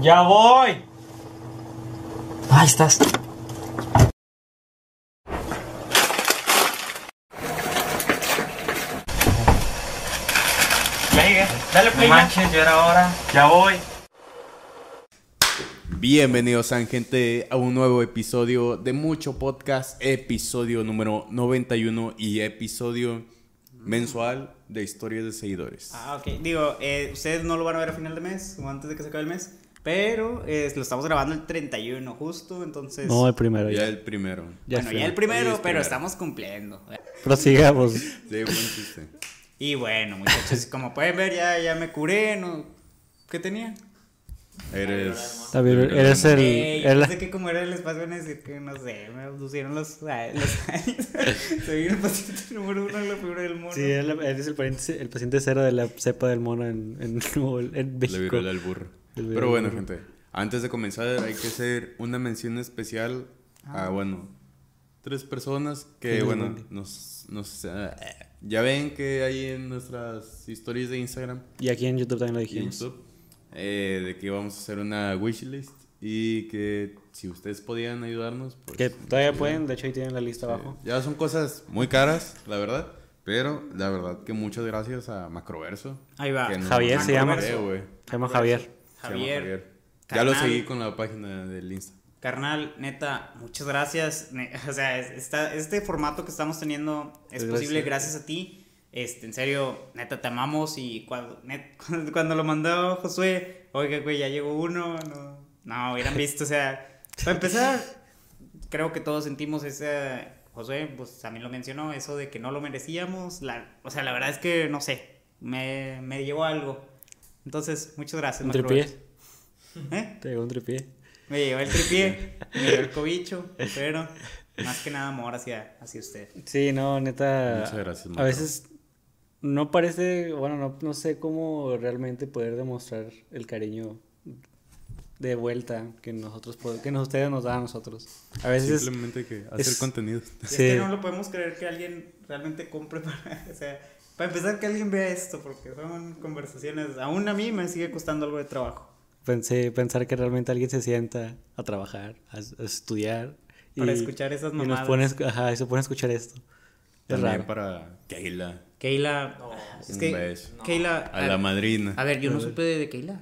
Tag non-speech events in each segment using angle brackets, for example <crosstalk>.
Ya voy. Ahí estás. Play, dale play. No manches, ya era hora. Ya voy. Bienvenidos gente a un nuevo episodio de Mucho Podcast, episodio número 91 y episodio mensual de historias de seguidores. Ah, ok. Digo, eh, ustedes no lo van a ver a final de mes o antes de que se acabe el mes, pero eh, lo estamos grabando el 31 justo, entonces... No, el primero Ya ya. el primero. Ya bueno, ya el primero, es pero primero. estamos cumpliendo. Prosigamos. <laughs> Sí, buen chiste. Y bueno, muchachos, como pueden ver, ya, ya me curé, ¿no? ¿Qué tenía? Eres. Está bien, eres el. Ey, el- pensé que como era el espacio van a decir que, no sé, me pusieron los, ay, los años. <laughs> Soy el paciente número uno de la figura del mono. Sí, eres el paciente, el paciente cero de la cepa del mono en, en, <laughs> en Le México. viró al burro. Pero bueno, burro. gente, antes de comenzar hay que hacer una mención especial a, bueno, tres personas que, Sí, bueno, nos, nos, ah, ya ven que hay en nuestras historias de Instagram Y aquí en YouTube también lo y dijimos. YouTube, eh, de que íbamos a hacer una wishlist y que si ustedes podían ayudarnos, pues, Que todavía pueden, de hecho ahí tienen la lista Sí, abajo. Ya son cosas muy caras, la verdad. Pero la verdad que muchas gracias a Macroverso. Ahí va. Javier se llama. Se llama Javier. Javier. Ya lo seguí con la página del Insta. Carnal, neta, muchas gracias. <laughs> O sea, es- esta- este formato que estamos teniendo es Gracias. posible gracias a ti. Este, en serio, neta, te amamos. Y <laughs> cuando, net- cuando lo mandó Josué, oiga, güey, ya llegó uno. No, no hubieran visto. O sea, para empezar, creo que todos sentimos ese. Josué, pues también lo mencionó, eso de que no lo merecíamos. La, o sea, la verdad es que, no sé, me, me llevó algo. Entonces, muchas gracias. Un tripié. ¿Eh? Te llegó un tripié. Me llevó el tripié, me llevó el cobicho, pero más que nada amor hacia, hacia usted. Sí, no, neta. Muchas gracias, A Macro. veces no parece, bueno, no, no sé cómo realmente poder demostrar el cariño de vuelta que nosotros que nos- ustedes nos dan a nosotros. A veces Simplemente que hacer es- contenido. Es Sí. que no lo podemos creer que alguien realmente compre para, <laughs> o sea, para empezar que alguien vea esto, porque son conversaciones, aún a mí me sigue costando algo de trabajo. pensé pensar que realmente alguien se sienta a trabajar, a, a estudiar Para escuchar esas y nos mamadas. escu- ajá, y se pone a escuchar esto. Es También raro. para Keila. Keila, es Un que beso. Keila, A la madrina. a ver, yo no supe de, de Keila.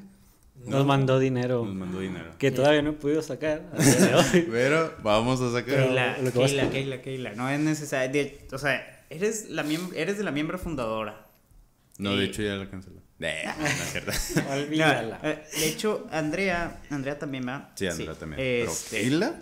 Nos mandó dinero Nos mandó dinero. que todavía no he podido sacar <laughs> hoy. Pero vamos a sacar. Keila, lo que vas a- Keila, Keila, Keila, no es necesario, de- o sea, eres, la miem- eres de la miembro fundadora. No, de hecho ya la canceló. <laughs> Eh, no es. <laughs> No, de hecho, Andrea, Andrea también va. Sí, Andrea también. Pero Este, Keila.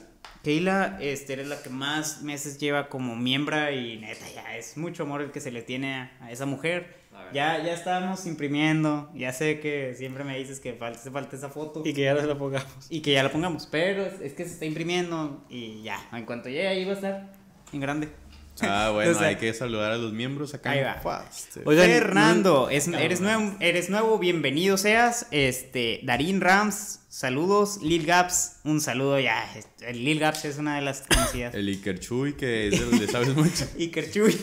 Keila, este, eres la que más meses lleva como miembro y neta, ya es mucho amor el que se le tiene a, a esa mujer. Ya, ya estábamos imprimiendo, ya sé que siempre me dices que falta, hace falta esa foto Y que ya se lo pongamos. y que ya la pongamos, pero es, es que se está imprimiendo y ya, en cuanto llegue ahí va a estar en grande. <laughs> Ah, bueno, O sea, hay que saludar a los miembros acá. Ahí va. Fast. Oigan, Fernando, es- eres, nuevo, eres nuevo, bienvenido seas. Este, Darín Rams, saludos. Lil Gaps, un saludo ya. El Lil Gaps es una de las conocidas. El Iker Chuy, que es el de sabes <laughs> mucho. Iker Chuy,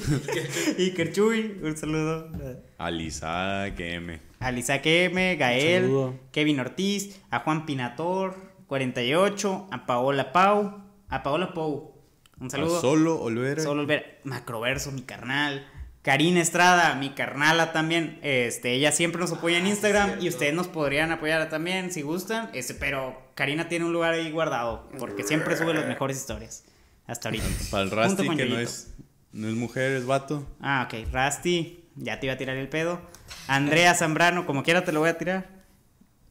Iker Chuy, un saludo. Alisa KM. A Lisa M, Gael. Kevin Ortiz, a Juan Pinator, 48, a Paola Pau, a Paola Pou, un saludo. A Solo Olvera. Solo ver Macroverso, mi carnal. Karina Estrada, mi carnala también. Este, ella siempre nos apoya en Instagram y ustedes nos podrían apoyar también si gustan. Este, pero Karina tiene un lugar ahí guardado porque siempre sube las mejores historias. Hasta ahorita. <laughs> Para el Rasti, que no es, no es mujer, es vato. Ah, ok. Rusty, ya te iba a tirar el pedo. Andrea Zambrano, como quiera te lo voy a tirar.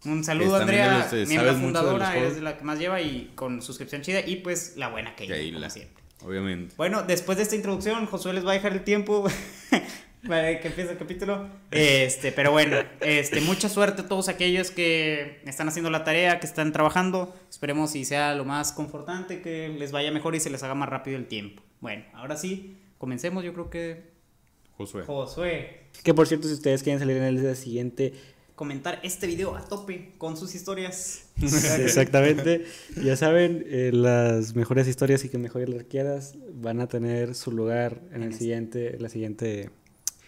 Un saludo, Es Andrea, de miembro de fundadora, eres de la que más lleva y con suscripción chida. Y pues la buena Keila. como siempre. Obviamente. Bueno, después de esta introducción, Josué les va a dejar el tiempo <laughs> para que empiece el capítulo. Este, pero bueno, este, mucha suerte a todos aquellos que están haciendo la tarea, que están trabajando. Esperemos y sea lo más confortante, que les vaya mejor y se les haga más rápido el tiempo. Bueno, ahora sí, comencemos. Yo creo que Josué. Josué Que por cierto, si ustedes quieren salir en el día siguiente, comentar este video a tope con sus historias. <laughs> exactamente, ya saben, eh, las mejores historias y que mejores las quieras van a tener su lugar en el siguiente, la siguiente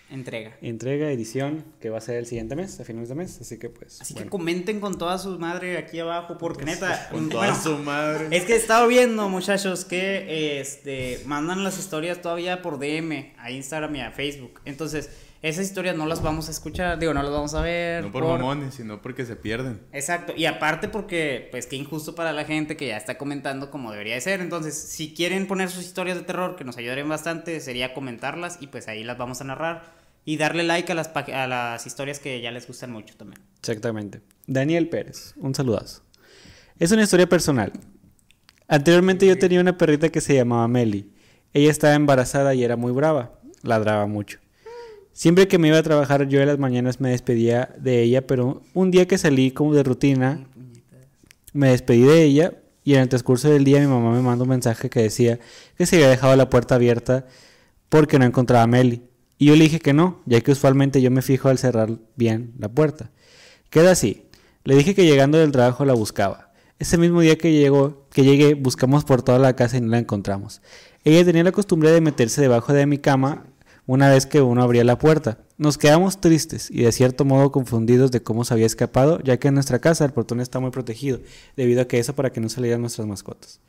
Entrega. entrega, edición, que va a ser el siguiente mes, a finales de mes. Así que pues. Así que comenten con toda su madre aquí abajo, porque neta. Con bueno, toda su madre. Es que he estado viendo, muchachos, que este mandan las historias todavía por DM a Instagram y a Facebook. Entonces, esas historias no las vamos a escuchar, digo, no las vamos a ver. No por mamones, sino porque se pierden. Exacto, y aparte porque, pues, qué injusto para la gente que ya está comentando como debería de ser. Entonces, si quieren poner sus historias de terror, que nos ayudarían bastante, sería comentarlas y pues ahí las vamos a narrar. Y darle like a las, a las historias que ya les gustan mucho también. Exactamente. Daniel Pérez, un saludazo. Es una historia personal. Anteriormente yo tenía una perrita que se llamaba Meli. Ella estaba embarazada y era muy brava. Ladraba mucho. Siempre que me iba a trabajar yo en las mañanas me despedía de ella, pero un día que salí como de rutina, me despedí de ella y en el transcurso del día mi mamá me mandó un mensaje que decía que se había dejado la puerta abierta porque no encontraba a Meli. Y yo le dije que no, ya que usualmente yo me fijo al cerrar bien la puerta. Queda así. Le dije que llegando del trabajo la buscaba. Ese mismo día que llegó, que llegué, buscamos por toda la casa y no la encontramos. Ella tenía la costumbre de meterse debajo de mi cama una vez que uno abría la puerta. Nos quedamos tristes y de cierto modo confundidos de cómo se había escapado, ya que en nuestra casa el portón está muy protegido, debido a que eso para que no salieran nuestras mascotas.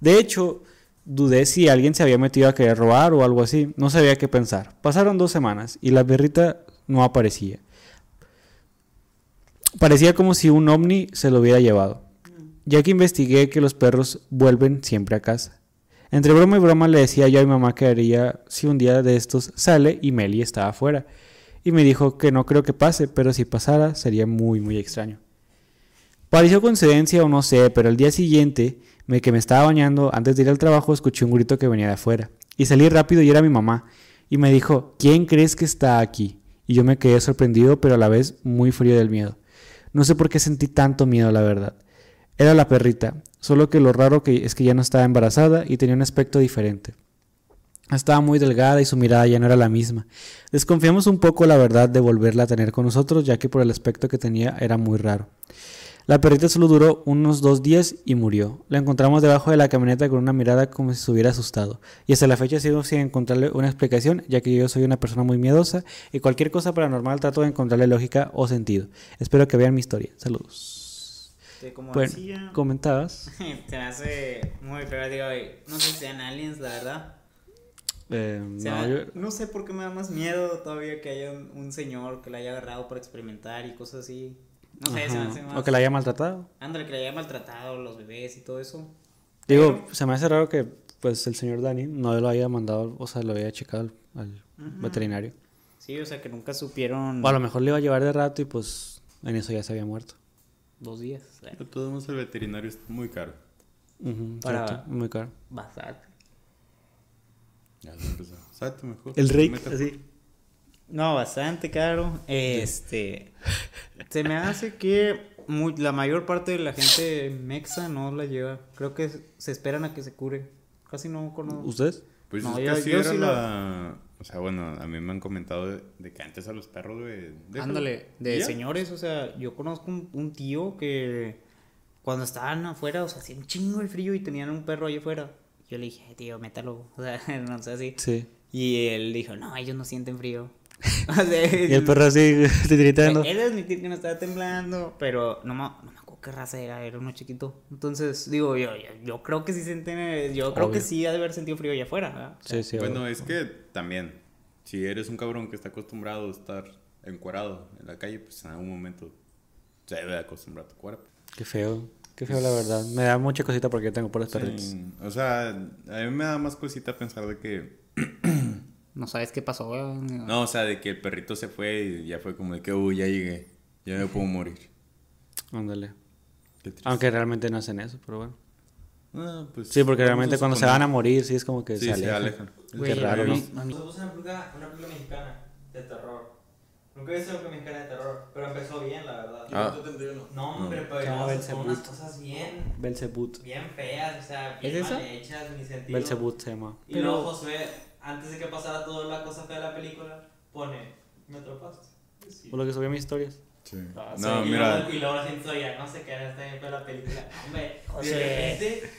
De hecho, dudé si alguien se había metido a querer robar o algo así. No sabía qué pensar. Pasaron dos semanas y la perrita no aparecía. Parecía como si un ovni se lo hubiera llevado. Ya que investigué que los perros vuelven siempre a casa. Entre broma y broma le decía yo a mi mamá que haría si un día de estos sale y Meli estaba afuera. Y me dijo que no creo que pase, pero si pasara sería muy muy extraño. Pareció coincidencia o no sé, pero el día siguiente, me, que me estaba bañando, antes de ir al trabajo, escuché un grito que venía de afuera. Y salí rápido y era mi mamá. Y me dijo, ¿quién crees que está aquí? Y yo me quedé sorprendido, pero a la vez muy frío del miedo. No sé por qué sentí tanto miedo, la verdad. Era la perrita, solo que lo raro que es que ya no estaba embarazada y tenía un aspecto diferente. Estaba muy delgada y su mirada ya no era la misma. Desconfiamos un poco, la verdad, de volverla a tener con nosotros, ya que por el aspecto que tenía era muy raro. La perrita solo duró unos dos días y murió. La encontramos debajo de la camioneta con una mirada como si se hubiera asustado. Y hasta la fecha sigo sin encontrarle una explicación, ya que yo soy una persona muy miedosa y cualquier cosa paranormal trato de encontrarle lógica o sentido. Espero que vean mi historia. Saludos. Este, como Bueno, decía, <laughs> comentabas. se me hace muy feo, digo, no sé si sean aliens, la verdad. Eh, O sea, no, yo- no sé por qué me da más miedo todavía que haya un, un señor que la haya agarrado para experimentar y cosas así. No sé, se me hace más. O que la haya maltratado. Ándale, que la haya maltratado, los bebés y todo eso. Digo, Pero- se me hace raro que pues el señor Dani no lo haya mandado, o sea, lo haya checado al, al veterinario. Sí, o sea, que nunca supieron. O a lo mejor le iba a llevar de rato y pues en eso ya se había muerto. Dos días. De todos modos, el veterinario es muy caro. Para- cierto, muy caro. Bastante. Ya se empezó. Salte mejor. El rey, así. No, bastante caro. Este. <laughs> se me hace que muy- la mayor parte de la gente mexa no la lleva. Creo que se esperan a que se cure. Casi no conozco. ¿Ustedes? Pues No, es yo- que así yo era sí la... O sea, bueno, a mí me han comentado de, de que antes a los perros, güey... Ándale, de ¿Ya? señores, o sea, yo conozco un, un tío que cuando estaban afuera, o sea, hacía un chingo de frío y tenían un perro ahí afuera. Yo le dije, "Eh, tío, métalo, <laughs> o sea, no sé así. Sí. Y él dijo, no, ellos no sienten frío. <laughs> O sea, <laughs> Y el perro así, titiritando. Él es admitir que no estaba temblando, pero no me, no me acuerdo qué raza era, era uno chiquito. Entonces, digo, yo, yo, yo creo que sí sienten, yo creo que sí ha de haber sentido frío allá afuera. Sí, sí. Bueno, obvio. es que también, si eres un cabrón que está acostumbrado a estar encuerado en la calle, pues en algún momento se debe acostumbrar a tu cuerpo. Qué feo. Qué feo, la verdad. Me da mucha cosita porque yo tengo por los Sí, perritos. o sea, a mí me da más cosita pensar de que... <clears throat> No sabes qué pasó, ¿verdad? No, o sea, de que el perrito se fue y ya fue como de que, uy, ya llegué, ya me puedo morir. Ándale. Qué triste. Aunque realmente no hacen eso, pero bueno. Ah, pues, Sí, porque realmente cuando se van a morir, sí es como que Sí, se se alejan. alejan. Güey, Qué raro, ¿no? mí- a mí- Nos puso una película, una película mexicana de terror. Nunca he visto una película mexicana de terror, pero empezó bien, la verdad. Ah. No, hombre, pero Se llama no, son unas cosas bien, Belzebut. bien feas, o sea, bien ¿Es esa? mal hechas, ni sentido. Belzebut se llama. Y luego Josué, antes de que pasara toda la cosa fea de la película, pone, ¿me atrapaste? Sí. Por lo que subí a mis historias. Sí. Ah, No, sí, y mira, luego- y luego la gente ya no sé qué era, está bien fea la película. Hombre, José. de repente,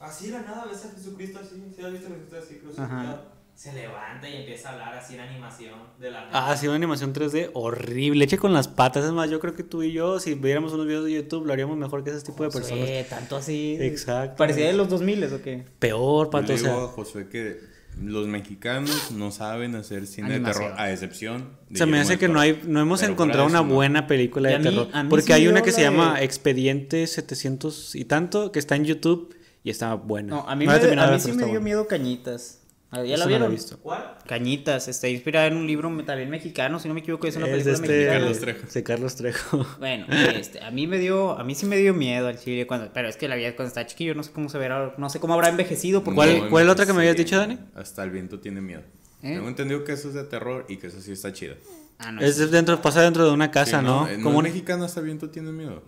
así de la nada ves a Jesucristo así, si has visto a Jesucristo así crucificado? se levanta y empieza a hablar así en animación de la Ah, sí, una animación 3D horrible, hecha con las patas. Es más, yo creo que tú y yo, si viéramos unos videos de YouTube, lo haríamos mejor que ese tipo de personas. Sí, tanto así. Exacto. Parecía de los 2000 o qué? Peor, Yo pato. O a sea, Josué que los mexicanos no saben hacer cine Animación. de terror, a excepción de se me hace que no hay, no hemos Pero encontrado una no. buena película de mí- terror. porque sí hay una que se la llama de- Expediente 700 y tanto, que está en YouTube y está buena. No, a mí, No me, a mí sí me está dio buena. miedo Cañitas. Ah, ¿Ya la no vieron? he visto. ¿Cuál? Cañitas, está inspirada en un libro también mexicano, si no me equivoco, es una Es película este mexicana. Carlos Trejo. de Carlos Trejo. Bueno, este, a mí me dio, a mí sí me dio miedo al chile cuando, pero es que la vida cuando estaba chiquillo, no sé cómo se verá, no sé cómo habrá envejecido, porque ¿Cuál- No, cuál otra que me habías dicho, Dani? Hasta el viento tiene miedo. ¿Eh? Tengo entendido que eso es de terror y que eso sí está chido. Ah, no, Es dentro, pasa dentro de una casa, Sí, ¿no? eh, Como es un- mexicano hasta el viento tiene miedo.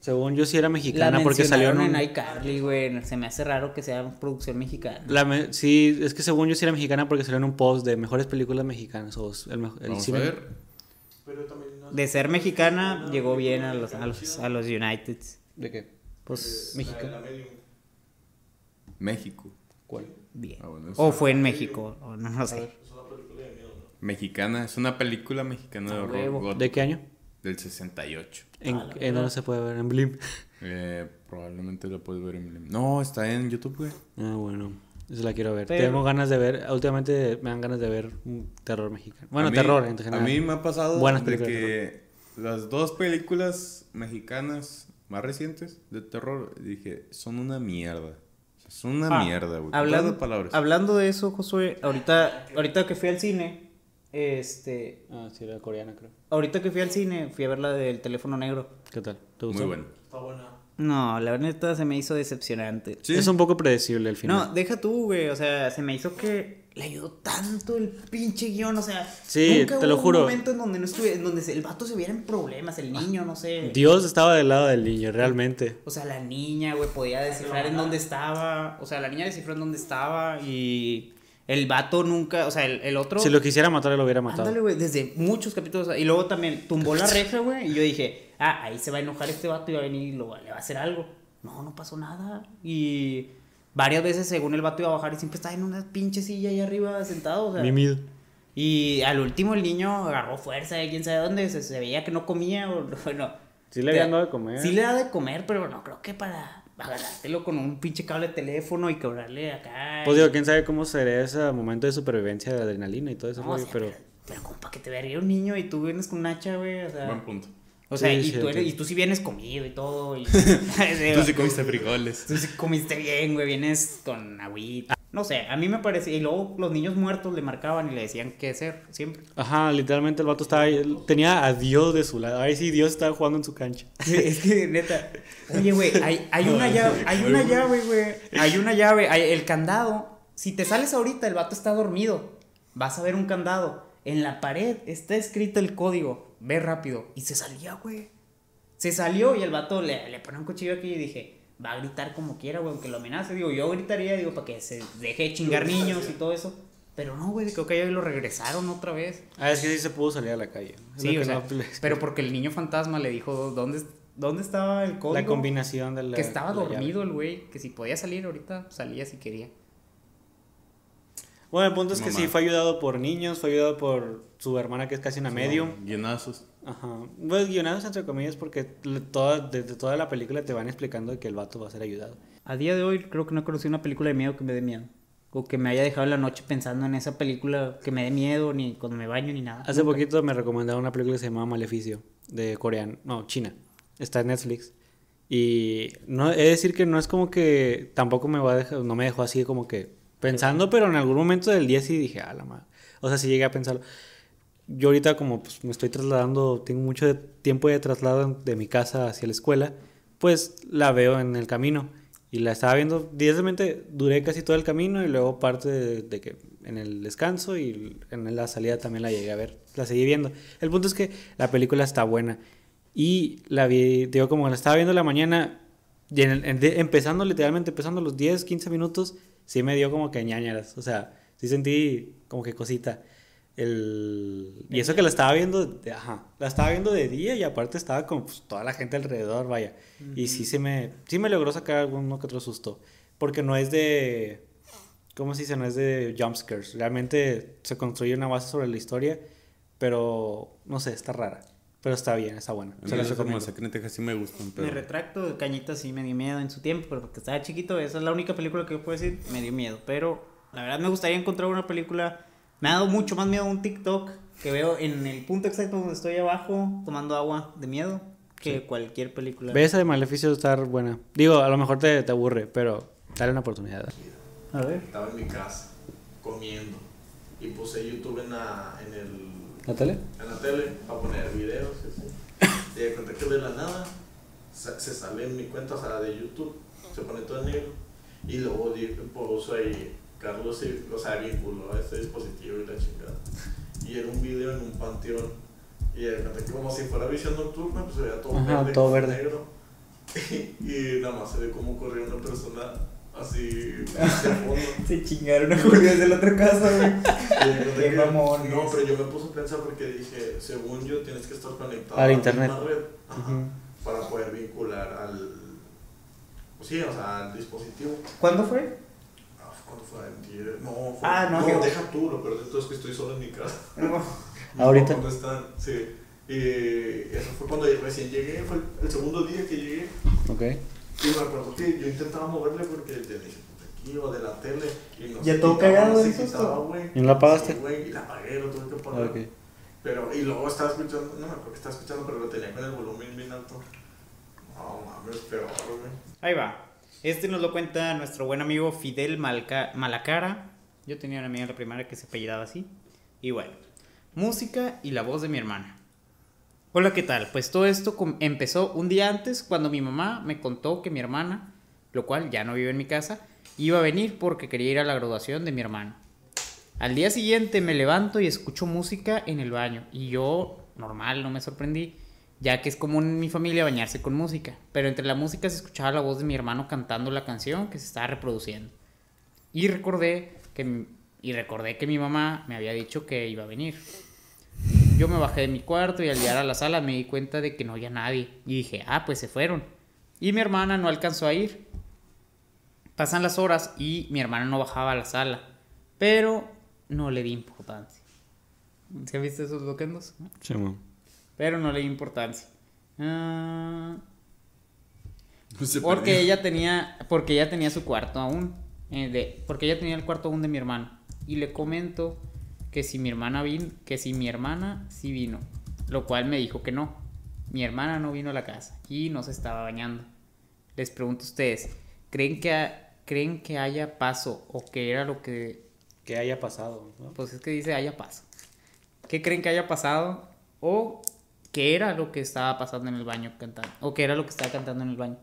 según yo sí era la mexicana porque salió en un- en iCarly, güey, se me hace raro que sea producción mexicana. La me- sí, es que según yo sí era mexicana porque salió en un post de mejores películas mexicanas o el, mejo- el Vamos cine. a ver. De ser mexicana, llegó bien a los, a los, a los United. ¿De qué? Pues, Mexicana. México. ¿Cuál? bien. Ah, bueno, es- O fue en México, o no, no sé. Mexicana, es una película mexicana de A horror huevo. ¿De qué año? del 68. ¿En, Ah, la en dónde se puede ver? ¿En Blim? Eh, probablemente lo puedes ver en No, está en YouTube, güey. Ah, bueno. Esa la quiero ver. Pero- Tengo ganas de ver. Últimamente me dan ganas de ver un terror mexicano. Bueno, A mí- terror en A general. mí me ha pasado Buenas de que las dos películas mexicanas más recientes de terror, dije, son una mierda. Son una Ah, mierda, güey. Hablando, palabras. hablando de eso, Josué, ahorita, ahorita que fui al cine, este, Ah, sí, era coreana, creo. ahorita que fui al cine, fui a ver la del teléfono negro. ¿Qué tal? ¿Te Muy gustó? bueno. No, la neta se me hizo decepcionante. Sí. Es un poco predecible el final. No, deja tú, güey, o sea, se me hizo que le ayudó tanto el pinche guion, o sea, Sí, nunca te lo juro. un momento en donde no estuve, en donde el vato se viera en problemas, el niño, no sé. Dios estaba del lado del niño, realmente. O sea, la niña, güey, podía descifrar en dónde estaba. O sea, la niña descifró en dónde estaba y el vato nunca, o sea, el, el otro... Si lo quisiera matar, lo hubiera matado. Ándale, güey, desde muchos capítulos. Y luego también tumbó la <laughs> reja, güey. Y yo dije, ah, ahí se va a enojar este vato y va a venir y lo- le va a hacer algo. No, no pasó nada. Y varias veces, según el vato iba a bajar, y siempre estaba en una pinche silla ahí arriba sentado. O sea, Mimido. y al último el niño agarró fuerza de quién sabe dónde. Se, se veía que no comía. O, <laughs> bueno, Sí le habían dado de comer. Sí le da de comer, pero no creo que para agarrártelo con un pinche cable de teléfono y cobrarle acá. Pues digo, quién sabe cómo sería ese momento de supervivencia de adrenalina y todo eso, No, o rollo, sea, pero... pero, pero como para que te vería un niño y tú vienes con un hacha, güey, o sea... Buen punto. O sea, Sí, y, sí, tú eres, entiendo. y tú sí vienes comido y todo. Y, <laughs> <laughs> Tú sí comiste frijoles. Tú sí comiste bien, güey. Vienes con agüita. No sé, a mí me parecía. Y luego los niños muertos le marcaban y le decían qué hacer siempre. Ajá, literalmente el vato estaba ahí, tenía a Dios de su lado. Ahí sí, Dios estaba jugando en su cancha. <laughs> es que, neta. Oye, güey, hay, hay una llave, hay una llave, güey. Hay una llave. hay- el candado. Si te sales ahorita, el vato está dormido. Vas a ver un candado. En la pared está escrito el código. Ve rápido. Y se salía, güey. Se salió y el vato le, le pone un cuchillo aquí y dije, va a gritar como quiera, güey, aunque lo amenace. Digo, yo gritaría, digo, para que se deje de chingar niños y todo eso. Pero no, güey, creo que ya lo regresaron otra vez. Ah, es que sí se pudo salir a la calle. Es Sí, o sea, no- pero porque el niño fantasma le dijo, ¿dónde, dónde estaba el código? La combinación de la... Que estaba llave. dormido el güey, que si podía salir ahorita, salía si quería. Bueno, el punto es que sí, fue ayudado por niños, fue ayudado por su hermana que es casi una medium. Guionazos. Ajá. Pues guionados entre comillas porque toda, desde toda la película te van explicando que el vato va a ser ayudado. A día de hoy creo que no he conocido una película de miedo que me dé miedo. O que me haya dejado en la noche pensando en esa película que me dé miedo, ni cuando me baño, ni nada. Hace Nunca. poquito me recomendaron una película que se llamaba Maleficio, de coreano, no, China. Está en Netflix. Y no, he de decir que no es como que tampoco me va a dejar, no me dejó así como que pensando, pero en algún momento del día sí dije, ah, la madre. O sea, sí llegué a pensarlo. Yo ahorita como pues, me estoy trasladando, tengo mucho tiempo de traslado de mi casa hacia la escuela, pues la veo en el camino. Y la estaba viendo, directamente duré casi todo el camino y luego parte de, que en el descanso y en la salida también la llegué a ver, la seguí viendo. El punto es que la película está buena. Y la vi, digo, como la estaba viendo en la mañana, y empezando literalmente, empezando los 10, 15 minutos, sí me dio como que ñañaras. O sea, sí sentí como que cosita. El... Y eso que la estaba viendo, de- ajá, la estaba viendo de día y aparte estaba con pues, toda la gente alrededor, vaya. Y sí se me, sí me logró sacar alguno que otro susto. Porque no es de, ¿Cómo se dice? No es de jumpscares. Realmente se construye una base sobre la historia, pero no sé, está rara. Pero está bien, está buena. A Se mí las. Masacre en Texas sí me gustan, Me pero... retracto, Cañita sí me dio miedo en su tiempo, pero porque estaba chiquito, esa es la única película que yo puedo decir, me dio miedo. Pero la verdad me gustaría encontrar una película, me ha dado mucho más miedo un TikTok que veo en el punto exacto donde estoy abajo tomando agua de miedo que cualquier película. Ve esa de Maleficio está buena. Digo, a lo mejor te, te aburre, pero dale una oportunidad. A ver. Estaba en mi casa comiendo y puse YouTube en, la, en, el, ¿La tele? en la tele para poner videos. y de cuenta que de la nada se, se sale en mi cuenta, o sea, de YouTube, se pone todo en negro. Y luego puso ahí, Carlos, y- o sea, vinculó a este dispositivo y la chingada. Y era un video en un panteón. Y de que como si fuera visión nocturna, pues se veía todo Ajá, verde. todo verde. Negro. <laughs> y nada más se ve cómo corría una persona así <laughs> fondo. Se chingaron a Julio de la otra casa, güey. Qué mamones. No, pero yo me puse a pensar porque dije, según yo, tienes que estar conectado Al a la internet. red ajá, Ujú. para poder vincular al. Pues sí, o sea, al dispositivo. ¿Cuándo fue? Ah, ¿Cuándo fue? Antier. No, fue. Ah, no, no deja tú, lo peor de todo es que estoy solo en mi casa. <laughs> Ahorita. ¿Dónde están? Sí. Y eso fue cuando recién llegué, fue el, el segundo día que llegué. Ok. Y me acuerdo que yo intentaba moverle porque te dije, "Puta, aquí o de la tele. Y no Ya se todo cagado no güey. ¿Y no la apagaste? Sí, güey, y la apagué, lo tuve que apagar. Ok. Pero, y luego estaba escuchando, no me acuerdo que estaba escuchando, pero lo tenía con el volumen bien alto. No mames, peor, güey. Ahí va. Este nos lo cuenta nuestro buen amigo Fidel Malacara. Yo tenía una amiga en la primaria que se apellidaba así. Y bueno, música y la voz de mi hermana. Hola, ¿qué tal? Pues todo esto empezó un día antes cuando mi mamá me contó que mi hermana, lo cual ya no vive en mi casa, iba a venir porque quería ir a la graduación de mi hermano. Al día siguiente me levanto y escucho música en el baño y yo, normal, no me sorprendí, ya que es común en mi familia bañarse con música, pero entre la música se escuchaba la voz de mi hermano cantando la canción que se estaba reproduciendo. Y recordé que y recordé que mi mamá me había dicho que iba a venir. Yo me bajé de mi cuarto y al llegar a la sala me di cuenta de que no había nadie y dije, "Ah, pues se fueron." Y mi hermana no alcanzó a ir. Pasan las horas y mi hermana no bajaba a la sala, pero no le di importancia. ¿Se han visto esos loquendos? Sí, mo. Pero no le di importancia. Ah, porque ella tenía, porque ella tenía su cuarto aún, eh, de, porque ella tenía el cuarto aún de mi hermano. Y le comento que si mi hermana vino, que si mi hermana sí vino, lo cual me dijo que no. Mi hermana no vino a la casa y no se estaba bañando. Les pregunto a ustedes, ¿creen que, ha- creen que haya paso o que era lo que Que haya pasado, ¿no? pues es que dice haya paso. ¿Qué creen que haya pasado? ¿O qué era lo que estaba pasando en el baño cantando? ¿O qué era lo que estaba cantando en el baño?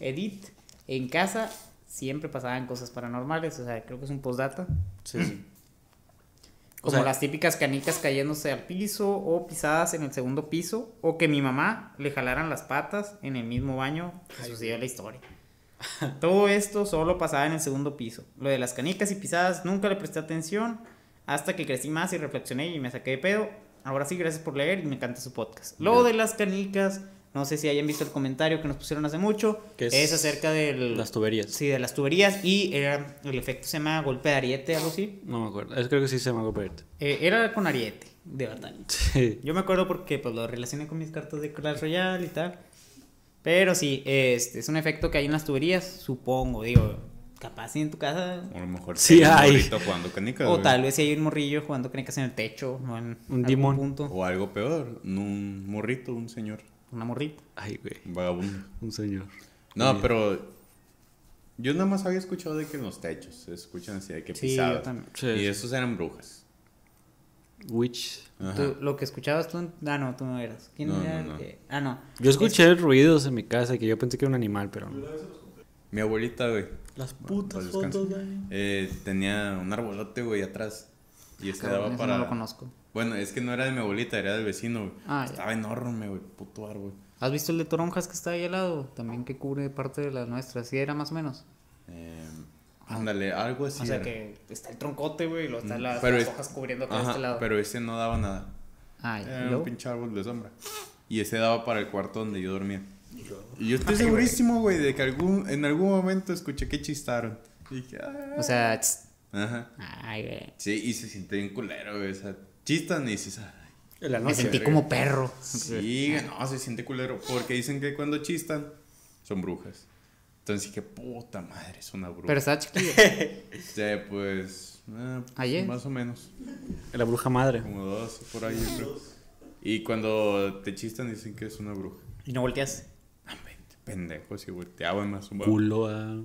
Edith, en casa siempre pasaban cosas paranormales, o sea, creo que es un postdata. Sí, sí. O Como sea- las típicas canicas cayéndose al piso o pisadas en el segundo piso o que mi mamá le jalaran las patas en el mismo baño que sucedió la historia. <laughs> Todo esto solo pasaba en el segundo piso. Lo de las canicas y pisadas nunca le presté atención hasta que crecí más y reflexioné y me saqué de pedo. Ahora sí, gracias por leer y me encanta su podcast. Lo de las canicas, no sé si hayan visto el comentario que nos pusieron hace mucho, Que es, es acerca del... Las tuberías. Sí, de las tuberías y era, el efecto se llama golpe de ariete, algo así. No me acuerdo. Es, creo que sí se llama Gobert. Eh, era con ariete de batalla. <laughs> Sí. Yo me acuerdo porque pues lo relacioné con mis cartas de Clash Royale y tal. Pero sí, este es un efecto que hay en las tuberías, supongo, digo, capaz si en tu casa A lo mejor Sí hay un hay. morrito jugando canicas. o güey. tal vez si hay un morrillo jugando canicas en el techo, en Un punto, O algo peor, un morrito, un señor, una morrita. Ay, güey. un vagabundo. Un señor. No, pero yo nada más había escuchado de que en los techos se escuchan así de que Sí, pisadas. yo también. Sí, y sí. esos eran brujas. Witch. Tú- lo que escuchabas tú, ah no, tú no eras. ¿Quién No, era? no, el no. que- Ah no. Yo escuché ruidos en mi casa que yo pensé que era un animal, pero no. Mi abuelita, güey. Las putas fotos, Eh, tenía un arbolote, güey, atrás. Y este Cabrón, daba para. no lo conozco. Bueno, es que no era de mi abuelita, era del vecino, güey. Ah, ya. Estaba enorme, güey, puto árbol. ¿Has visto el de toronjas que está ahí al lado? También que cubre parte de las nuestras. Sí, era más o menos. Eh, ándale, algo así. o sea era. que está el troncote, güey, y luego están las, Pero las es- hojas cubriendo acá de este lado. pero ese no daba nada. Ah, ya. ¿Y Era un pinche árbol de sombra. Y ese daba para el cuarto donde yo dormía. Y yo estoy segurísimo, güey, de que algún, en algún momento escuché que chistaron. Y dije, ah. O sea, tss, Ajá. ay, güey. Sí, y se siente bien culero, güey. O sea, chistan y dices, ay. La Me sentí como perro. Sí, no, se siente culero. Porque dicen que cuando chistan, son brujas. Entonces dije, puta madre, es una bruja. Pero estaba chiquillo. <laughs> Sí, pues. ah, Ayer. Más o menos. La bruja madre. Como dos por ahí, yo creo. Y cuando te chistan, dicen que es una bruja. Y no volteas. Ah, pendejo, si volteaban más un Culo, ah.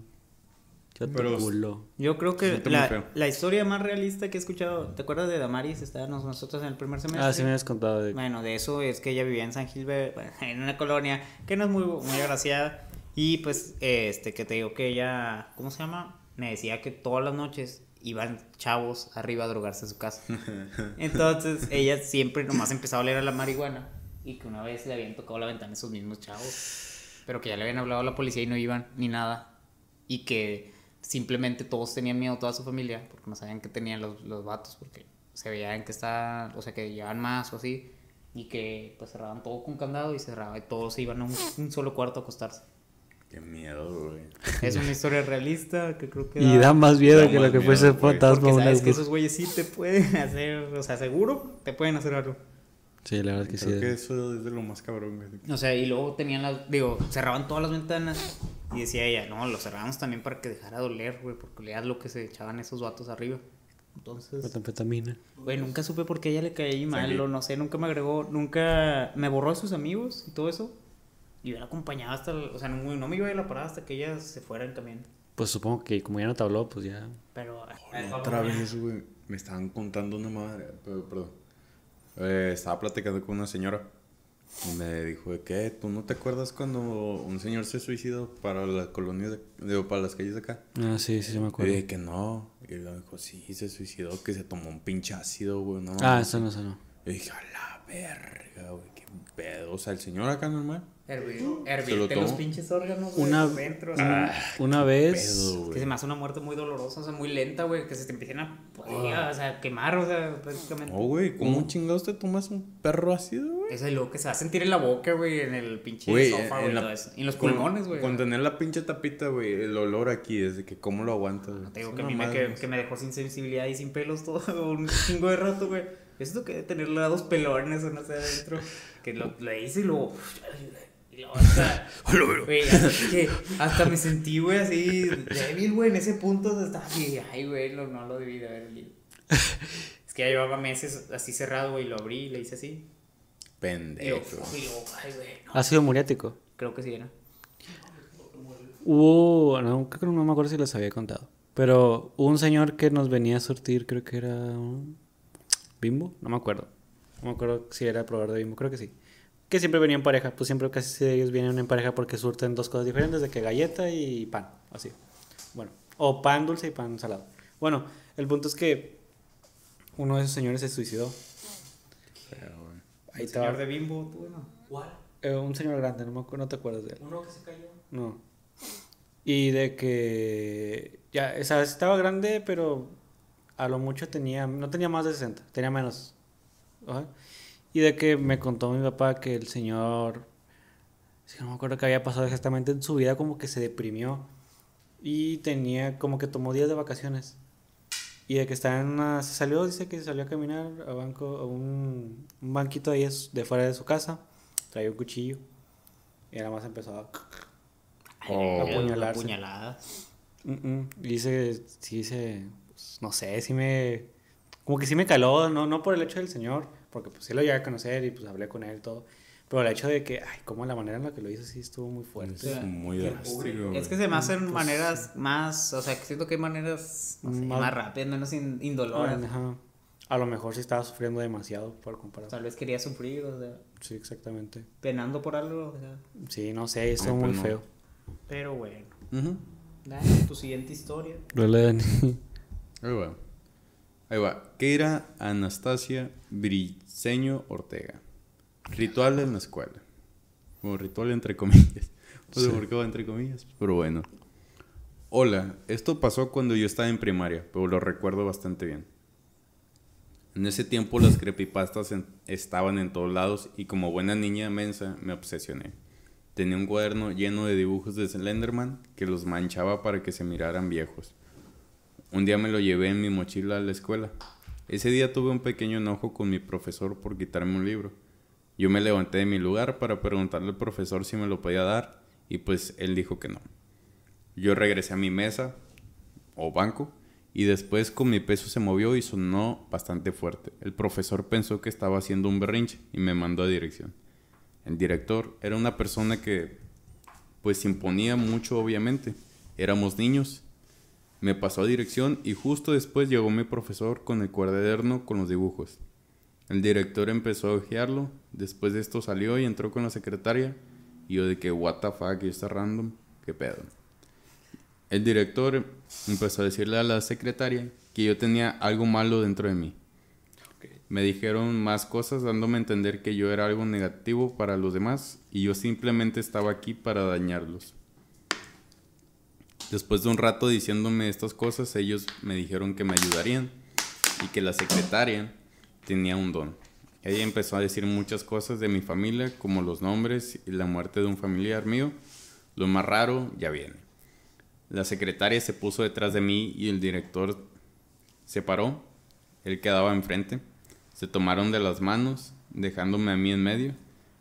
Yo te Pero- culo. Yo creo que la, la historia más realista que he escuchado, ¿te acuerdas de Damaris? Estábamos nosotros en el primer semestre. Ah, sí me habías contado de... Bueno, de eso es que ella vivía en San Gilbert, bueno, <laughs> en una colonia que no es muy, muy agraciada. Y pues, este, que te digo que ella, ¿cómo se llama? Me decía que todas las noches iban chavos arriba a drogarse a su casa. <laughs> Entonces, ella siempre nomás empezaba a oler a la marihuana. Y que una vez le habían tocado la ventana a esos mismos chavos. Pero que ya le habían hablado a la policía y no iban ni nada. Y que simplemente todos tenían miedo, toda su familia, porque no sabían que tenían los, los vatos, porque se veían que estaban, o sea, que llevaban más o así. Y que pues cerraban todo con candado y cerraba y todos se iban a un, un solo cuarto a acostarse. Qué miedo, güey. Es una historia realista que creo que... Y da más miedo Da que lo que miedo, fuese fantasma Porque una sabes que esos güeyes sí te pueden <laughs> hacer, o sea, seguro te pueden hacer algo. Sí, la verdad que Creo sí. que eso es de lo más cabrón, güey. O sea, y luego tenían las, digo, cerraban todas las ventanas y decía ella, no, lo cerramos también para que dejara de oler, güey, porque leas lo que se echaban esos vatos arriba. Entonces, Metanfetamina. güey, nunca supe por qué a ella le caí mal, o no sé, nunca me agregó, nunca me borró a sus amigos y todo eso. Y yo la acompañaba hasta, el- o sea, no, no me iba a ir a la parada hasta que ella se fuera en camión. Pues supongo que como ya no te habló, pues ya. Pero, Otra vez, güey, me estaban contando una madre, pero, perdón. Eh, estaba platicando con una señora y me dijo de que tú no te acuerdas cuando un señor se suicidó para las colonias, de, digo, para las calles de acá. Ah, sí, sí, sí me Y acuerdo. dije que no. Y luego dijo, sí, se suicidó, que se tomó un pinche ácido, güey. No, Ah, mames". eso no, eso no. Y dije, a la verga, güey, qué pedo. O sea, el señor acá normal. hervir, ¿Se lo hervirte los pinches órganos, güey, Una, una, una vez. Pedo, Que se me hace una muerte muy dolorosa, o sea, muy lenta, güey, que se te empiecen a, podrir, o sea, quemar, o sea, prácticamente. No, güey, ¿cómo chingados te tomas un perro ácido, güey? Eso es lo que se va a sentir en la boca, güey, en el pinche Güey, sofá, en güey, la-. Y en los con- pulmones, güey. Con tener la pinche tapita, güey, el olor aquí, desde que cómo lo aguantas, güey. Te digo Es que a mí me, que me dejó sin sensibilidad y sin pelos todo <laughs> un chingo de rato, güey. Es lo que debe tener lados pelones o no sé adentro. Que lo, lo hice y lo. Y luego hasta. <laughs> Güey, hasta, que hasta me sentí, güey, así débil, güey, en ese punto así. Ay, güey, lo- no lo debí de haber. Es que ya llevaba meses así cerrado, güey, lo abrí y le hice así. Y luego, Pendejo. y luego, ay, güey, no. Ha sido muriático. Creo que sí era. Hubo, no, creo que no me acuerdo si les había contado. Pero hubo un señor que nos venía a surtir, creo que era un Bimbo, no me acuerdo. No me acuerdo si era proveedor de Bimbo, creo que sí. Que siempre venía en pareja, pues siempre casi ellos vienen en pareja porque surten dos cosas diferentes, de que galleta y pan, así. Bueno, o pan dulce y pan salado. Bueno, el punto es que uno de esos señores se suicidó. Ahí El señor de Bimbo, tú, ¿no? ¿Cuál? Eh, un señor grande, no, me acu- no te acuerdas de él. Uno que se cayó. No. Y de que ya, o sea, estaba grande, pero a lo mucho tenía, no tenía más de 60, tenía menos. Y de que me contó mi papá que el señor, que no me acuerdo qué había pasado exactamente en su vida, como que se deprimió y tenía, como que tomó días de vacaciones. Y de que estaba en una, se salió, dice que salió a caminar a, banco, a un, un banquito ahí es- de fuera de su casa, traía un cuchillo y nada más empezó a... Oh. Apuñalarse. Apuñalada. Mm, mm. Y dice, sí, se, pues, no sé, sí me, como que sí me caló, no, no por el hecho del señor, porque pues sí lo llegué a conocer y pues hablé con él y todo, pero el hecho de que, ay, como la manera en la que lo hizo sí estuvo muy fuerte. Es muy drástico. Es que se me hacen maneras más, o sea, que siento que hay maneras no sé, Más- más rápidas, menos in- indoloras. Ajá. A lo mejor sí estaba sufriendo demasiado por comparar. Tal vez quería sufrir, o sea, Sí, exactamente. penando por algo, o sea. Sí, no sé, estuvo No, pues muy no. feo. Pero bueno, dale tu siguiente historia. Duele Dani. Ahí va. Ahí va. Keira Anastasia Briceño Ortega. Ritual en la escuela. O ritual entre comillas. <laughs> No sé por qué va entre comillas, pero bueno. Hola, esto pasó cuando yo estaba en primaria, pero lo recuerdo bastante bien. En ese tiempo las creepypastas en- estaban en todos lados y como buena niña mensa me obsesioné. Tenía un cuaderno lleno de dibujos de Slenderman que los manchaba para que se miraran viejos. Un día me lo llevé en mi mochila a la escuela. Ese día tuve un pequeño enojo con mi profesor por quitarme un libro. Yo me levanté de mi lugar para preguntarle al profesor si me lo podía dar y pues él dijo que no. Yo regresé a mi mesa o banco y después con mi peso se movió y sonó bastante fuerte. El profesor pensó que estaba haciendo un berrinche y me mandó a dirección. El director era una persona que pues imponía mucho obviamente. Éramos niños. Me pasó a dirección y justo después llegó mi profesor con el cuaderno con los dibujos. El director empezó a ojearlo, después de esto salió y entró con la secretaria y yo de que what the fuck, y está random, qué pedo. El director empezó a decirle a la secretaria que yo tenía algo malo dentro de mí. Me dijeron más cosas dándome a entender que yo era algo negativo para los demás y yo simplemente estaba aquí para dañarlos. Después de un rato diciéndome estas cosas, ellos me dijeron que me ayudarían y que la secretaria tenía un don. Ella empezó a decir muchas cosas de mi familia, como los nombres y la muerte de un familiar mío. Lo más raro ya viene. La secretaria se puso detrás de mí y el director se paró. Él quedaba enfrente. Se tomaron de las manos, dejándome a mí en medio.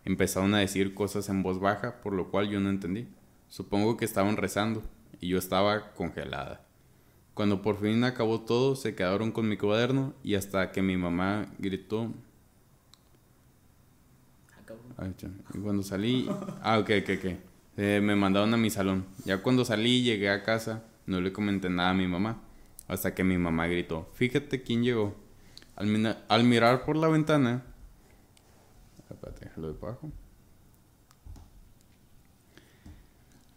Empezaron a decir cosas en voz baja, por lo cual yo no entendí. Supongo que estaban rezando y yo estaba congelada. Cuando por fin acabó todo, se quedaron con mi cuaderno y hasta que mi mamá gritó. Cha- y cuando salí. Ah, ok, ok, ok. Eh, me mandaron a mi salón. Ya cuando salí, llegué a casa, no le comenté nada a mi mamá. Hasta que mi mamá gritó: Fíjate quién llegó. Al, mirar por la ventana. Espérate, déjalo de abajo.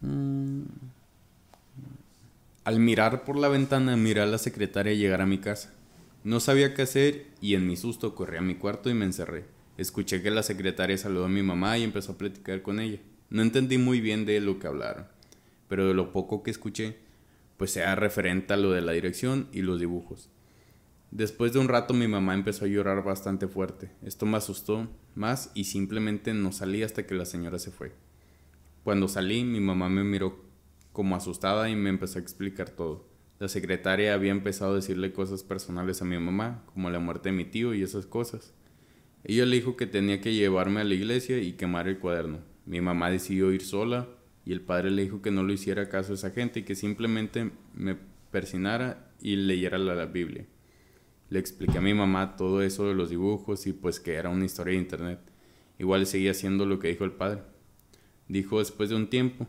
Mm. Al mirar por la ventana, miré a la secretaria llegar a mi casa. No sabía qué hacer y en mi susto corrí a mi cuarto y me encerré. Escuché que la secretaria saludó a mi mamá y empezó a platicar con ella. No entendí muy bien de lo que hablaron, pero de lo poco que escuché, pues era referente a lo de la dirección y los dibujos. Después de un rato mi mamá empezó a llorar bastante fuerte. Esto me asustó más y simplemente no salí hasta que la señora se fue. Cuando salí, mi mamá me miró como asustada y me empezó a explicar todo. La secretaria había empezado a decirle cosas personales a mi mamá, como la muerte de mi tío y esas cosas. Ella le dijo que tenía que llevarme a la iglesia y quemar el cuaderno. Mi mamá decidió ir sola y el padre le dijo que no le hiciera caso a esa gente y que simplemente me persinara y leyera la, la Biblia. Le expliqué a mi mamá todo eso de los dibujos y pues que era una historia de internet. Igual seguía haciendo lo que dijo el padre. Dijo después de un tiempo.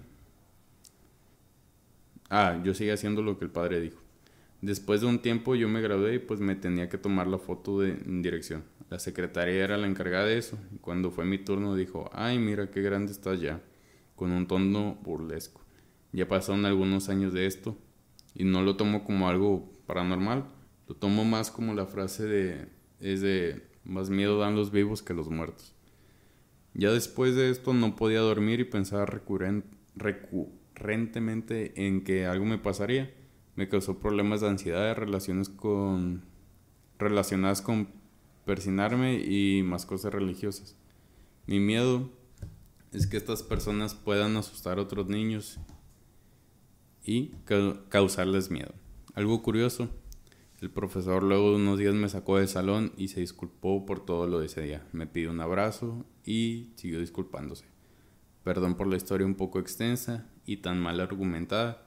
Ah, yo seguía haciendo lo que el padre dijo. Después de un tiempo yo me gradué y pues me tenía que tomar la foto de en dirección. La secretaria era la encargada de eso. Y cuando fue mi turno dijo, ay mira qué grande estás ya, con un tono burlesco. Ya pasaron algunos años de esto y no lo tomo como algo paranormal, lo tomo más como la frase de, es de, más miedo dan los vivos que los muertos. Ya después de esto no podía dormir y pensaba recurren- recurrentemente en que algo me pasaría. Me causó problemas de ansiedad, relaciones con relacionadas con persinarme y más cosas religiosas. Mi miedo es que estas personas puedan asustar a otros niños y ca- causarles miedo. Algo curioso, el profesor luego de unos días me sacó del salón y se disculpó por todo lo de ese día. Me pidió un abrazo y siguió disculpándose. Perdón por la historia un poco extensa y tan mal argumentada,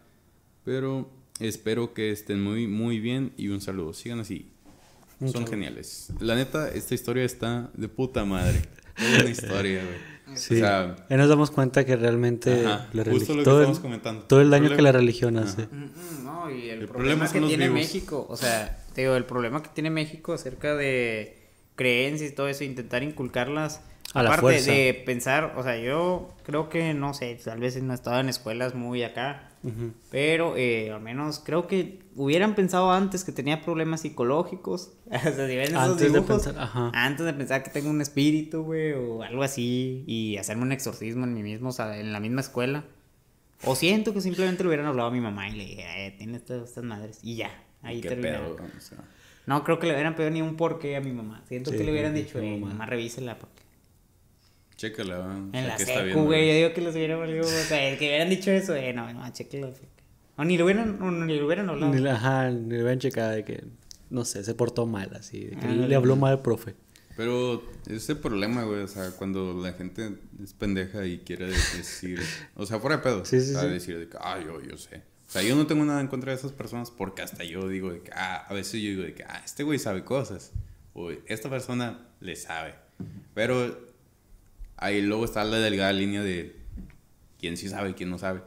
pero espero que estén muy muy bien y un saludo. Sigan así. Un Son geniales. La neta, esta historia está de puta madre. Es una <laughs> historia, güey. Sí. O sea, Ahí nos damos cuenta que realmente ajá, la justo lo que todo, estamos el, comentando. todo el daño Problema- que la religión hace. Mm, mm, No, y el, El problema, que tiene vivos. México, o sea, te digo, el problema que tiene México acerca de creencias y todo eso, intentar inculcarlas. A la aparte fuerza. de pensar, o sea, yo creo que, no sé, tal vez no he estado en escuelas muy acá, Ujú. pero eh, al menos creo que hubieran pensado antes que tenía problemas psicológicos. <laughs> o sea, si ven esos Antes de dibujos, pensar, ajá. antes de pensar que tengo un espíritu, güey, o algo así, y hacerme un exorcismo en mí mismo, o sea, en la misma escuela. O siento que simplemente le hubieran hablado a mi mamá y le dije, eh, tiene estas, estas madres, y ya, ahí sea, No creo que le hubieran pedido ni un porqué a mi mamá. Siento Sí, que le hubieran dicho, eh, mamá. mamá, revísela porque. Chécala. O En sea, la ¿qué está secu, güey. Yo digo que les hubiera valido. O sea, que hubieran dicho eso, eh. No, no, chéquelo. O ni lo hubieran, o ni lo hubieran hablado. Ni la, ajá, ni le ven checada de que, no sé, se portó mal así. De que Ah, le habló mal al profe. Pero ese problema, güey, o sea, cuando la gente es pendeja y quiere decir, o sea, fuera de pedo, Sí, sí, o sea, sí. decir de que, ah, yo, yo sé. O sea, yo no tengo nada en contra de esas personas porque hasta yo digo de que, ah, a veces yo digo de que, ah, este güey sabe cosas, o esta persona le sabe. Pero ahí luego está la delgada línea de quién sí sabe y quién no sabe.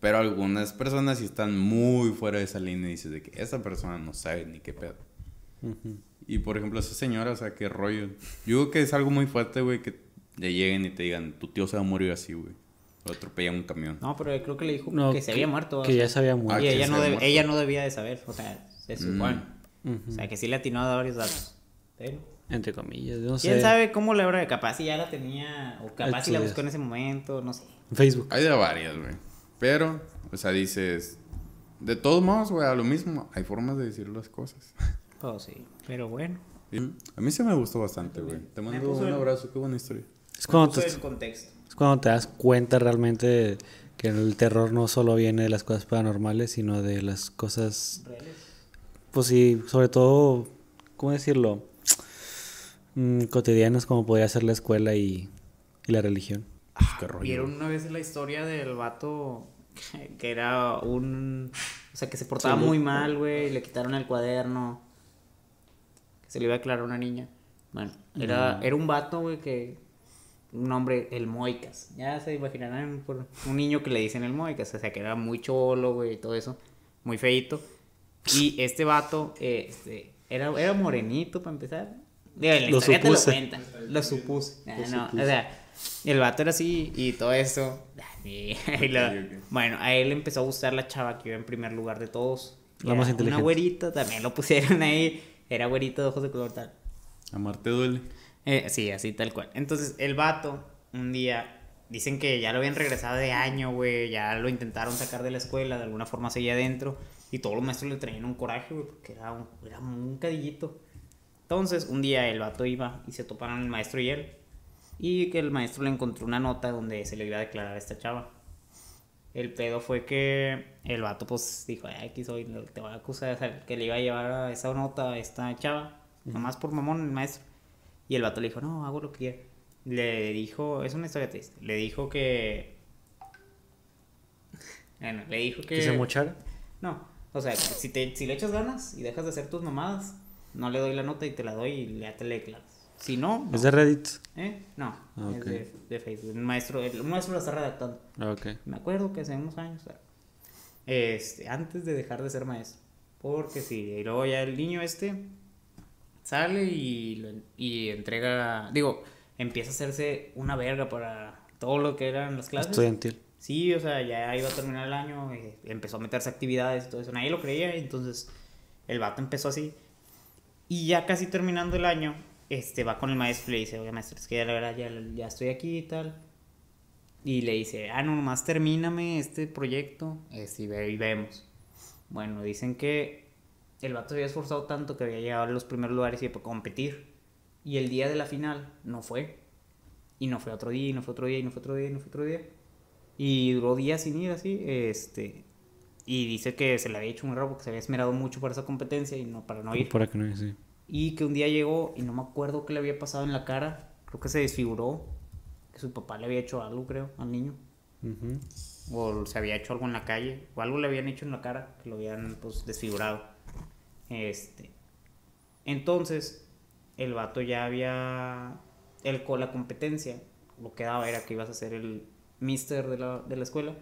Pero algunas personas sí están muy fuera de esa línea y dices de que esa persona no sabe ni qué pedo. Ujú. Y por ejemplo, esa señora, o sea, qué rollo. Yo creo que es algo muy fuerte, güey, que le lleguen y te digan, tu tío se va a morir así, güey. Lo atropella un camión. No, pero creo que le dijo No, que se había muerto. o Que sea, ya se había Ah, muerto. Y que ella no, debe- muerto. ella no debía de saber. O sea, se supone. Ujú. O sea, que sí le atinó a dar varios datos. Pero, Entre comillas, yo no ¿Quién sé. sabe cómo le habrá? Capaz si ya la tenía. O capaz si la buscó en ese momento. No sé. En Facebook. Hay de varias, güey. Pero, o sea, dices, de todos modos, güey, a lo mismo, hay formas de decir las cosas. Pues <laughs> sí. Pero bueno. A mí se me gustó bastante, güey. Te mando un el- abrazo, qué buena historia. Es cuando, te, el contexto. es cuando te das cuenta realmente de que el terror no solo viene de las cosas paranormales, sino de las cosas, Reales. pues sí, sobre todo, ¿cómo decirlo? Mm, cotidianas como podría ser la escuela y, y la religión. Pues, qué rollo. ¿Vieron una vez la historia del vato <laughs> que era un... O sea, que se portaba muy mal, güey, y le quitaron el cuaderno. Que se le iba a declarar a una niña. Bueno, era, era un vato, güey, que... Un hombre, el Moicas. Ya se imaginarán por un niño que le dicen el Moicas. O sea, que era muy cholo, güey, y todo eso. Muy feito. Y este vato, eh, este, era, era morenito para empezar. Digo, en la Lo historia te lo supuse. cuentan. Lo supuse. Ah, Lo no, supuse. o sea, el vato era así y todo eso. Y <laughs> lo- Ok, ok. Bueno, a él empezó a gustar la chava que iba en primer lugar de todos. La más inteligente. Una güerita, también lo pusieron ahí. Era güerito de ojos de color tal. Amarte duele. Eh, sí, así tal cual. Entonces, el vato, un día, dicen que ya lo habían regresado de año, güey. Ya lo intentaron sacar de la escuela, de alguna forma seguía adentro. Y todos los maestros le traían un coraje, güey, porque era un, era un cadillito. Entonces, un día el vato iba y se toparon el maestro y él. Y que el maestro le encontró una nota donde se le iba a declarar a esta chava. El pedo fue que el vato, pues, dijo, ay, aquí soy, te voy a acusar, o sea, que le iba a llevar a esa nota a esta chava, nomás por mamón el maestro. Y el vato le dijo, no, hago lo que quiera. Le dijo, es una historia triste, le dijo que... Bueno, le dijo que... ¿Que se mochara? No, o sea, si, te, si le echas ganas y dejas de hacer tus mamadas, no le doy la nota y te la doy y ya te le declaras. Si no, no. ¿Es de Reddit? ¿Eh? No, Ah, es ok. de, de Facebook. Un maestro, el maestro lo está redactando. Ah. Me acuerdo que hace unos años, este, antes de dejar de ser maestro. Porque sí, y luego ya el niño este sale y, y entrega, digo, empieza a hacerse una verga para todo lo que eran las clases. Estudiantil. Sí, o sea, ya iba a terminar el año, eh, empezó a meterse actividades y todo eso. Nadie lo creía, entonces el vato empezó así. Y ya casi terminando el año, este va con el maestro y le dice, oye, maestro, es que ya la verdad ya, ya estoy aquí y tal. Y le dice, ah, no, nomás termíname este proyecto este, y, ve- y vemos. Bueno, dicen que el vato se había esforzado tanto que había llegado a los primeros lugares y para competir. Y el día de la final no fue. Y no fue otro día, y no fue otro día, y no fue otro día, y no fue otro día. Y duró días sin ir así, este... Y dice que se le había hecho un raro porque se había esmerado mucho para esa competencia y no para no ir. Para que no sí. Y que un día llegó y no me acuerdo qué le había pasado en la cara. Creo que se desfiguró. Que su papá le había hecho algo, creo, al niño. O se había hecho algo en la calle. O algo le habían hecho en la cara que lo habían pues desfigurado. Este. Entonces, el vato ya había. Él con la competencia. Lo que daba era que ibas a ser el mister de la, de la escuela.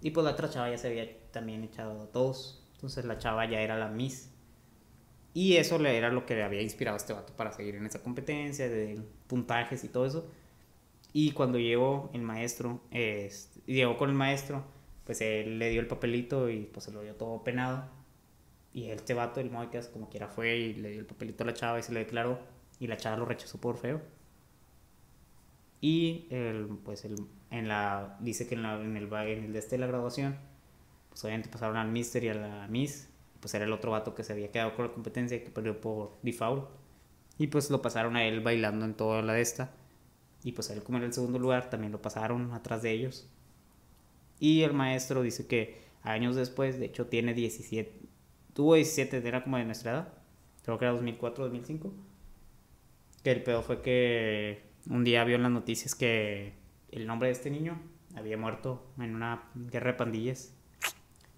Y pues la otra chava ya se había también echado a todos. Entonces la chava ya era la miss. Y eso le era lo que le había inspirado a este vato para seguir en esa competencia de puntajes y todo eso. Y cuando llegó el maestro, este, llegó con el maestro, pues él le dio el papelito y pues se lo dio todo penado. Y este vato, el Moicas, como quiera fue y le dio el papelito a la chava y se le declaró. Y la chava lo rechazó por feo. Y el, pues el, en la, dice que en, la, en, el, en el de este la graduación, pues obviamente pasaron al Mister y a la Miss. Pues era el otro vato que se había quedado con la competencia y que perdió por default. Y pues lo pasaron a él bailando en toda la de esta. Y pues él como era el segundo lugar, también lo pasaron atrás de ellos. Y el maestro dice que años después, de hecho tiene 17, tuvo 17, era como de nuestra edad, creo que era 2004, 2005. Que el peor fue que un día vio en las noticias que el nombre de este niño había muerto en una guerra de pandillas.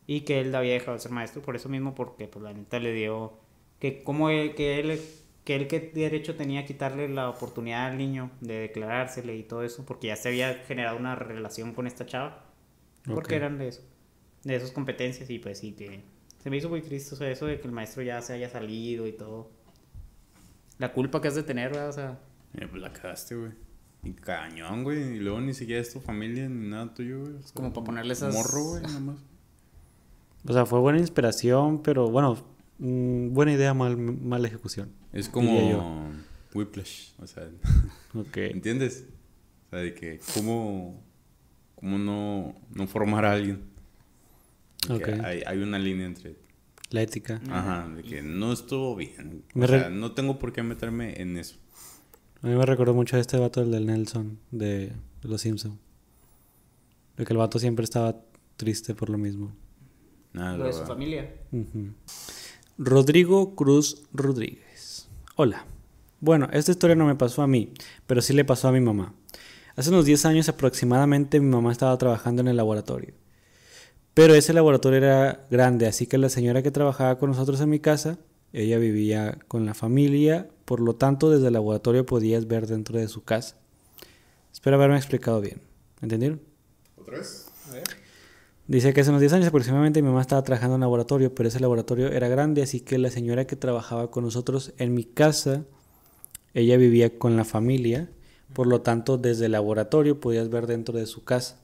Y que él había dejado de ser maestro por eso mismo, porque pues la neta le dio que como él, que él que él qué derecho tenía a quitarle la oportunidad al niño de declarársele y todo eso, porque ya se había generado una relación con esta chava, porque Ok. eran de eso, de esas competencias y pues sí que se me hizo muy triste o sea, eso de que el maestro ya se haya salido y todo. La culpa que has de tener, ¿verdad? O sea, pues la cagaste, güey. Y cañón, güey. Y luego ni siquiera es tu familia ni nada tuyo, güey. Es como para ponerle esas- Morro, güey, nada más. O sea, fue buena inspiración, pero bueno, mm, buena idea, mal, mala ejecución. Es como. Whiplash, o sea, <laughs> Ok. ¿entiendes? O sea, de que cómo, cómo no, no formar a alguien. De que Ok. Hay, hay una línea entre... La ética. Ajá, de que no estuvo bien. Me o sea, no tengo por qué meterme en eso. A mí me recordó mucho a este vato, el del Nelson, de, de Los Simpson. De que el vato siempre estaba triste por lo mismo. Nada, lo de su familia. Rodrigo Cruz Rodríguez. Hola. Bueno, esta historia no me pasó a mí, pero sí le pasó a mi mamá. Hace unos 10 años aproximadamente mi mamá estaba trabajando en el laboratorio. Pero ese laboratorio era grande, así que la señora que trabajaba con nosotros en mi casa, ella vivía con la familia, por lo tanto desde el laboratorio podías ver dentro de su casa. Espero haberme explicado bien. ¿Entendieron? ¿Otra vez? Dice que hace unos 10 años aproximadamente mi mamá estaba trabajando en un laboratorio, pero ese laboratorio era grande, así que la señora que trabajaba con nosotros en mi casa, ella vivía con la familia, por lo tanto desde el laboratorio podías ver dentro de su casa.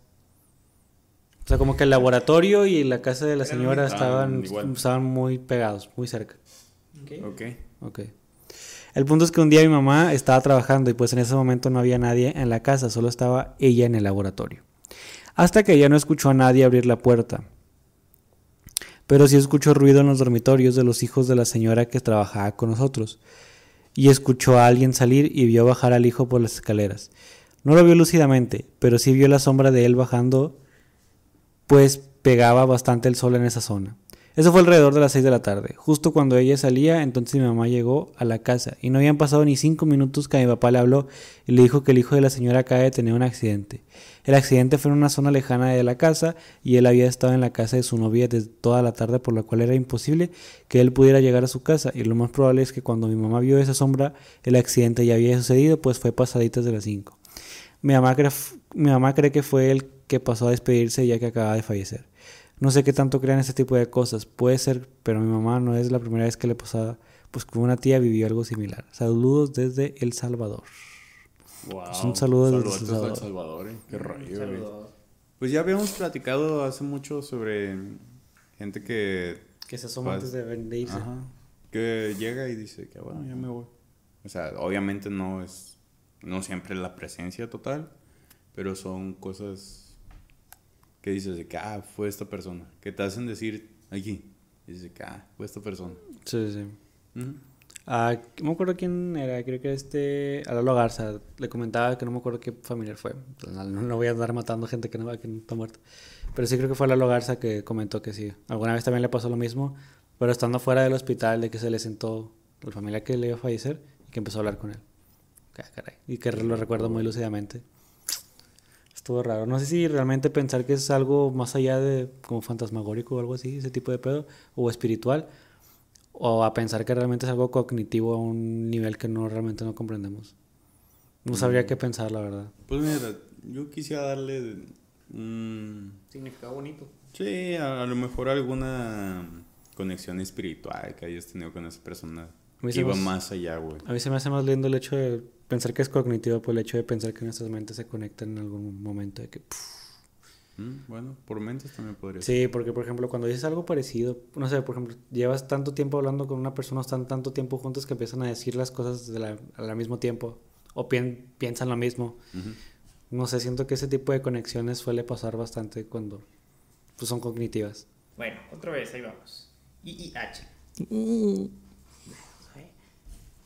O sea, como que el laboratorio y la casa de la señora estaban, estaban muy pegados, muy cerca. Ok. Ok. El punto es que un día mi mamá estaba trabajando y pues en ese momento no había nadie en la casa, solo estaba ella en el laboratorio. Hasta que ella no escuchó a nadie abrir la puerta. Pero sí escuchó ruido en los dormitorios de los hijos de la señora que trabajaba con nosotros. Y escuchó a alguien salir y vio bajar al hijo por las escaleras. No lo vio lúcidamente, pero sí vio la sombra de él bajando, pues pegaba bastante el sol en esa zona. Eso fue alrededor de las 6 de la tarde. Justo cuando ella salía, entonces mi mamá llegó a la casa y no habían pasado ni 5 minutos que mi papá le habló y le dijo que el hijo de la señora acaba de tener un accidente. El accidente fue en una zona lejana de la casa y él había estado en la casa de su novia desde toda la tarde por lo cual era imposible que él pudiera llegar a su casa y lo más probable es que cuando mi mamá vio esa sombra el accidente ya había sucedido pues fue pasaditas de las 5. Mi mamá, mi mamá cree que fue él que pasó a despedirse ya que acaba de fallecer. No sé qué tanto crean este tipo de cosas. Puede ser, pero mi mamá no es la primera vez que le pasaba. Pues con una tía vivió algo similar. Saludos desde El Salvador. Wow. Pues un saludo desde El Salvador. al Salvador, eh. Qué rollo, güey. Pues ya habíamos platicado hace mucho sobre gente que... Que se asoma antes de, de irse. Ajá. Que llega y dice que bueno, ya me voy. O sea, obviamente no es... No siempre la presencia total, pero son cosas que dices de que, ah, fue esta persona. Que te hacen decir aquí. Dices que, ah, fue esta persona. Sí, sí. Ujú. Ah, no me acuerdo quién era, creo que este, a Lalo Garza, le comentaba que no me acuerdo qué familiar fue. No, no voy a andar matando gente que no, que no está muerta. Pero sí creo que fue Lalo Garza que comentó que sí. Alguna vez también le pasó lo mismo, pero estando fuera del hospital, de que se le sentó la familia que le iba a fallecer y que empezó a hablar con él. Ah, caray. Y que lo recuerdo muy lúcidamente. Estuvo raro. No sé si realmente pensar que es algo más allá de como fantasmagórico o algo así, ese tipo de pedo, o espiritual, o a pensar que realmente es algo cognitivo a un nivel que no realmente no comprendemos. No sabría qué pensar, la verdad. Pues mira, yo quisiera darle un... Significado bonito. Sí, a, a lo mejor alguna conexión espiritual que hayas tenido con esa persona. A mí se Iba me hace- más allá, güey. A mí se me hace más lindo el hecho de pensar que es cognitivo por el hecho de pensar que nuestras mentes se conectan en algún momento. De que, pff. Mm, Bueno, por mentes también podría ser. Sí, porque por ejemplo, cuando dices algo parecido, no sé, por ejemplo, llevas tanto tiempo hablando con una persona, están tanto tiempo juntos que empiezan a decir las cosas de la- al mismo tiempo, o pien- piensan lo mismo. No sé, siento que ese tipo de conexiones suele pasar bastante cuando pues, son cognitivas. Bueno, otra vez, ahí vamos. IIH.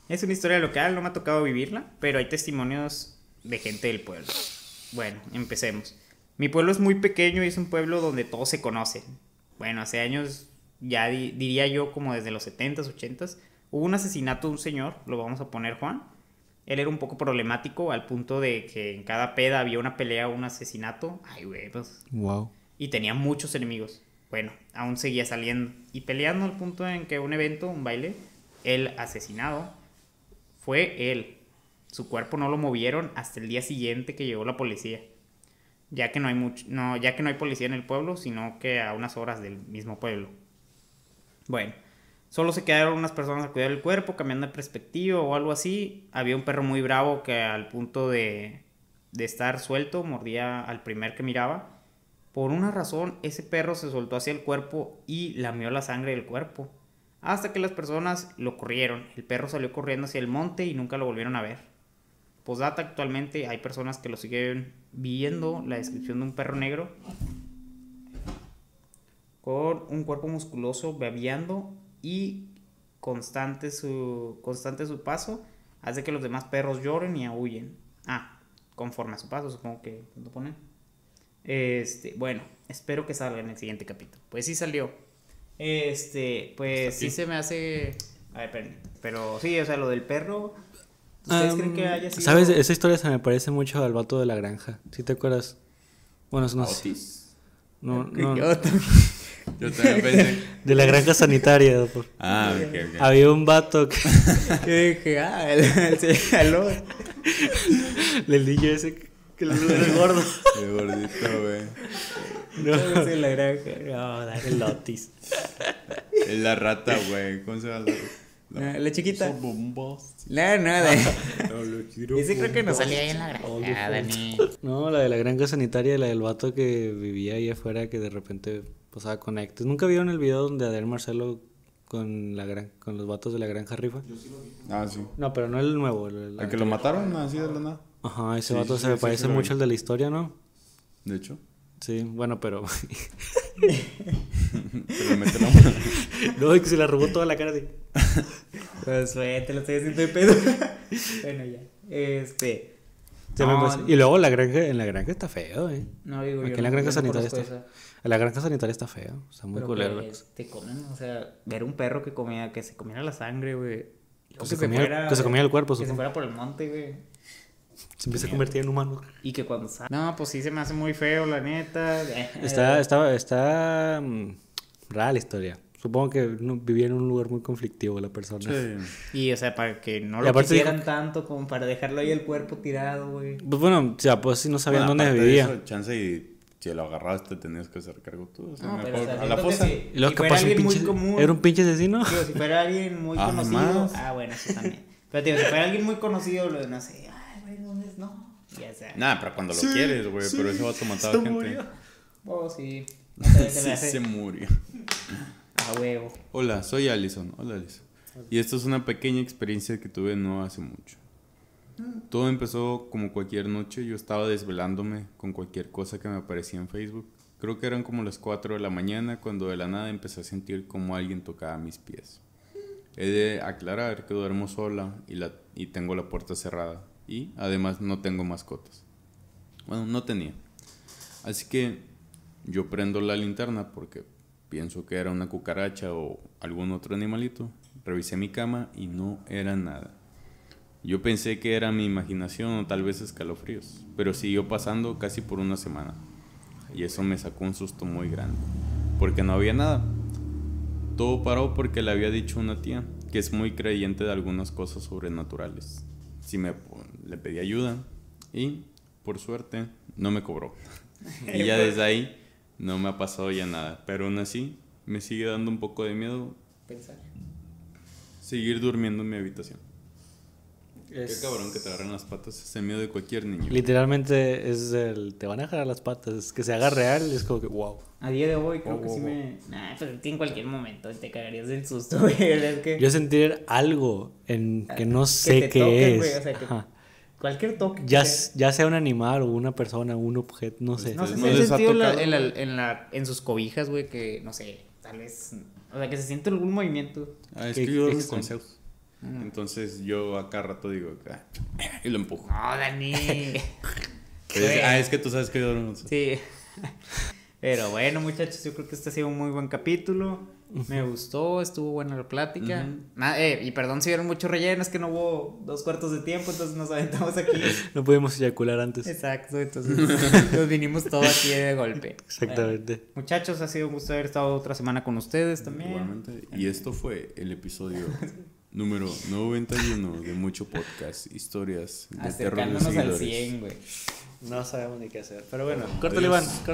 Es una historia local, no me ha tocado vivirla, pero hay testimonios de gente del pueblo. Bueno, empecemos. Mi pueblo es muy pequeño y es un pueblo donde todos se conocen. Bueno, hace años, ya di- diría yo como desde los 70s, 80s, hubo un asesinato de un señor, lo vamos a poner Juan. Él era un poco problemático al punto de que en cada peda había una pelea o un asesinato. Ay, güey, pues Wow. y tenía muchos enemigos. Bueno, aún seguía saliendo y peleando al punto en que un evento, un baile, el asesinado fue él. Su cuerpo no lo movieron hasta el día siguiente que llegó la policía. Ya que no hay mucho, no, ya que no hay policía en el pueblo, sino que a unas horas del mismo pueblo. Bueno, solo se quedaron unas personas a cuidar el cuerpo, cambiando de perspectiva o algo así. Había un perro muy bravo que al punto de, de estar suelto mordía al primer que miraba. Por una razón, ese perro se soltó hacia el cuerpo y lamió la sangre del cuerpo. Hasta que las personas lo corrieron. El perro salió corriendo hacia el monte y nunca lo volvieron a ver. Posdata, actualmente hay personas que lo siguen viendo. La descripción de un perro negro con un cuerpo musculoso babeando y constante su, constante su paso hace que los demás perros lloren y aúllen. Ah, conforme a su paso, supongo que lo ponen. Este, bueno, espero que salga en el siguiente capítulo. Pues sí salió. Este, pues sí se me hace. A ver, espérenme. Pero sí, o sea, lo del perro. ¿Ustedes Am, creen que haya sido.? ¿Sabes? Esa historia se me parece mucho al vato de la granja. ¿Sí te acuerdas? Bueno, no sé. Otis. No, no, Yo también. <laughs> Yo también pensé. de la granja sanitaria. por- <laughs> Ah, ok, ok. Había un vato que, <laughs> Yo dije, ah, el, el, jaló. el niño ese que le era gordo. Qué gordito, güey. No, es la granja. No, dale. El Otis. Es la rata, güey. ¿Cómo se llama la No, la chiquita. Son bombos. No, no, de... <laughs> No, lo quiero Ese creo que no bombos. salía ahí en la granja, Dani. No, la de la granja sanitaria, la del vato que vivía ahí afuera que de repente pasaba conectes. ¿Nunca vieron el video donde Adel Marcelo con la gran, con los vatos de la granja rifa? Ah, sí. No, pero no el nuevo. El, ¿El que lo mataron así de la nada? Ajá, ese Sí, vato sí, se me sí, parece sí lo mucho vi. al de la historia, ¿no? De hecho. Sí, bueno, pero. <laughs> Se le mete la mano. <laughs> no, y que se la robó toda la cara de. Pues fue, te lo estoy haciendo de pedo. <laughs> bueno, ya. Este. Se No. Y luego la granja, en la granja está feo, eh. No, digo yo. Aquí en la no- granja yo no sanitaria está. esa. En la granja sanitaria está feo. Está muy culero. te comen, o sea, ver un perro que comía, que se comiera la sangre, güey. Que se comía- que se comía el cuerpo, Que se fuera por el monte, güey. Se empieza a convertir en humano. Y que cuando sale. No, pues sí se me hace muy feo, la neta. Está, está, está mm, rara la historia. Supongo que no- vivía en un lugar muy conflictivo la persona. Sí. Y, o sea, para que no Y lo quisieran dijo- tanto como para dejarlo ahí el cuerpo tirado, güey. Pues bueno, o sea, pues sí no sabían Bueno, dónde vivía. eso, chance y si lo agarrabas te tenías que hacer cargo tú. O sea, No, pero, mejor o sea, a la fosa. si- si fuera alguien muy pinche, común- era un pinche asesino. Digo, si fuera alguien muy Ah, conocido. más. Ah, bueno, eso también. Pero, tío, si fuera alguien muy conocido, lo de no sé, ay, güey, ¿dónde es? No. Ya sea. Nada, pero cuando lo quieres, güey. pero ese vato mataba se gente. murió. Oh, sí. <laughs> No sé, se me Sí, se murió. A huevo. Hola, soy Allison. Hola, Allison. Y esto es una pequeña experiencia que tuve no hace mucho. Todo empezó como cualquier noche. Yo estaba desvelándome con cualquier cosa que me aparecía en Facebook. Creo que eran como las 4 de la mañana cuando de la nada empecé a sentir como alguien tocaba mis pies. He de aclarar que duermo sola y, la, y tengo la puerta cerrada. Y además no tengo mascotas. Bueno, no tenía. Así que yo prendo la linterna porque pienso que era una cucaracha o algún otro animalito. Revisé mi cama y no era nada. Yo pensé que era mi imaginación o tal vez escalofríos, pero siguió pasando casi por una semana. Y eso me sacó un susto muy grande, porque no había nada. Todo paró porque le había dicho una tía que es muy creyente de algunas cosas sobrenaturales. Si me le pedí ayuda y por suerte no me cobró. <laughs> y ya desde ahí no me ha pasado ya nada, pero aún así me sigue dando un poco de miedo Pensar. seguir durmiendo en mi habitación. Es- Qué cabrón que te agarran las patas, es el miedo de cualquier niño. Literalmente es el. Te van a agarrar las patas. Es que se haga real. Es como que, wow. A día de hoy creo Oh, que oh, sí oh. me. Nah, pero que en cualquier momento te cagarías del susto, <laughs> güey. Es que. Yo sentir algo en que no que sé qué es. güey, o sea, que- Ajá. Cualquier toque. ya, que- ya sea un animal o una persona, un objeto, no sé. No sé ¿No ha sentido la- en, la- en, la- en sus cobijas, güey, que no sé, tal vez. O sea, que se siente algún movimiento. Ah, es ¿Qué- que yo qué duermo Entonces yo acá rato digo, "Ah", y lo empujo. No, Dani. <laughs> Ah, es que tú sabes que yo no sé. Sí. <laughs> Pero bueno, muchachos, yo creo que este ha sido un muy buen capítulo. Me gustó, estuvo buena la plática. Eh, y perdón si vieron mucho relleno, es que no hubo dos cuartos de tiempo, entonces nos aventamos aquí. <laughs> No pudimos eyacular antes. Exacto, entonces nos vinimos todo aquí de golpe. Exactamente. Muchachos, ha sido un gusto haber estado otra semana con ustedes también. Igualmente. Y esto fue el episodio número 91 de Mucho Podcast, historias de terror de Acercándonos al seguidores. 100, güey. No sabemos ni qué hacer. Pero bueno, córtale, Iván. Córtale.